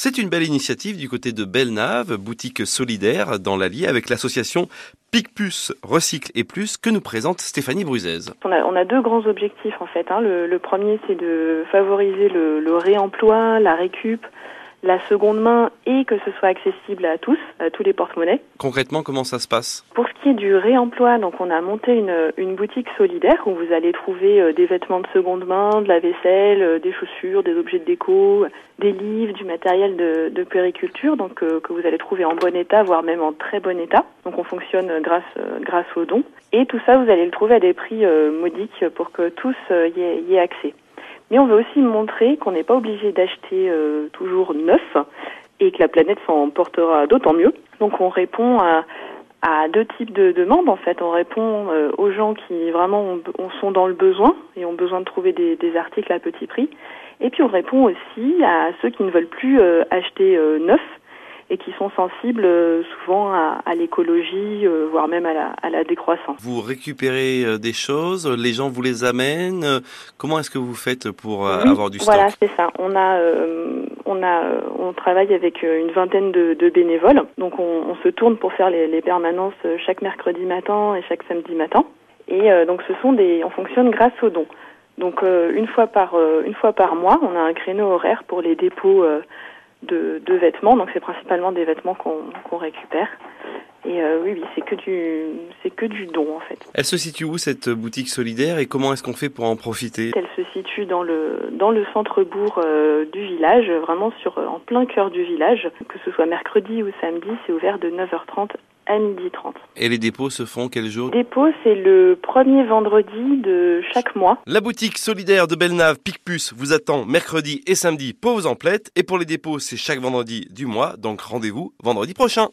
C'est une belle initiative du côté de Belnave, boutique solidaire dans l'Allier avec l'association Picpus Recycle et Plus que nous présente Stéphanie Bruzez. On a, on a deux grands objectifs en fait. Hein. Le, le, premier c'est de favoriser le, le réemploi, la récup, la seconde main et que ce soit accessible à tous, à tous les porte-monnaies. Concrètement, comment ça se passe? Pour du réemploi, donc on a monté une, boutique solidaire où vous allez trouver euh, des vêtements de seconde main, de la vaisselle, euh, des chaussures, des objets de déco, des livres, du matériel de, de donc euh, que vous allez trouver en bon état, voire même en très bon état. Donc on fonctionne grâce grâce aux dons. Et tout ça, vous allez le trouver à des prix modiques pour que tous y aient, y aient accès. Mais on veut aussi montrer qu'on n'est pas obligé d'acheter toujours neuf et que la planète s'en portera d'autant mieux. Donc on répond à, à deux types de demandes en fait. On répond euh, aux gens qui vraiment ont, sont dans le besoin et ont besoin de trouver des, articles à petit prix. Et puis on répond aussi à ceux qui ne veulent plus euh, acheter euh, neuf sont sensibles euh, souvent à, à l'écologie, euh, voire même à la, à la, décroissance. Vous récupérez euh, des choses, les gens vous les amènent. Comment est-ce que vous faites pour oui, avoir du stock? Voilà, c'est ça. On a, on a, on travaille avec une vingtaine de, de bénévoles. Donc on, on, se tourne pour faire les, les, permanences chaque mercredi matin et chaque samedi matin. Et donc ce sont des, on fonctionne grâce aux dons. Donc une fois par, une fois par mois, on a un créneau horaire pour les dépôts de, de, vêtements, donc c'est principalement des vêtements qu'on qu récupère. Et euh, oui, oui, c'est que du, c'est que du don en fait. Elle se situe où cette boutique solidaire et comment est-ce qu'on fait pour en profiter? Elle se situe dans le dans le centre-bourg euh, du village, vraiment sur en plein cœur du village. Que ce soit mercredi ou samedi, c'est ouvert de 9h30 à 12h30. Et les dépôts se font quel jour? Les dépôts, c'est le premier vendredi de chaque mois. La boutique solidaire de Belnave Picpus vous attend mercredi et samedi pour vos emplettes. Et pour les dépôts, c'est chaque vendredi du mois, donc rendez-vous vendredi prochain.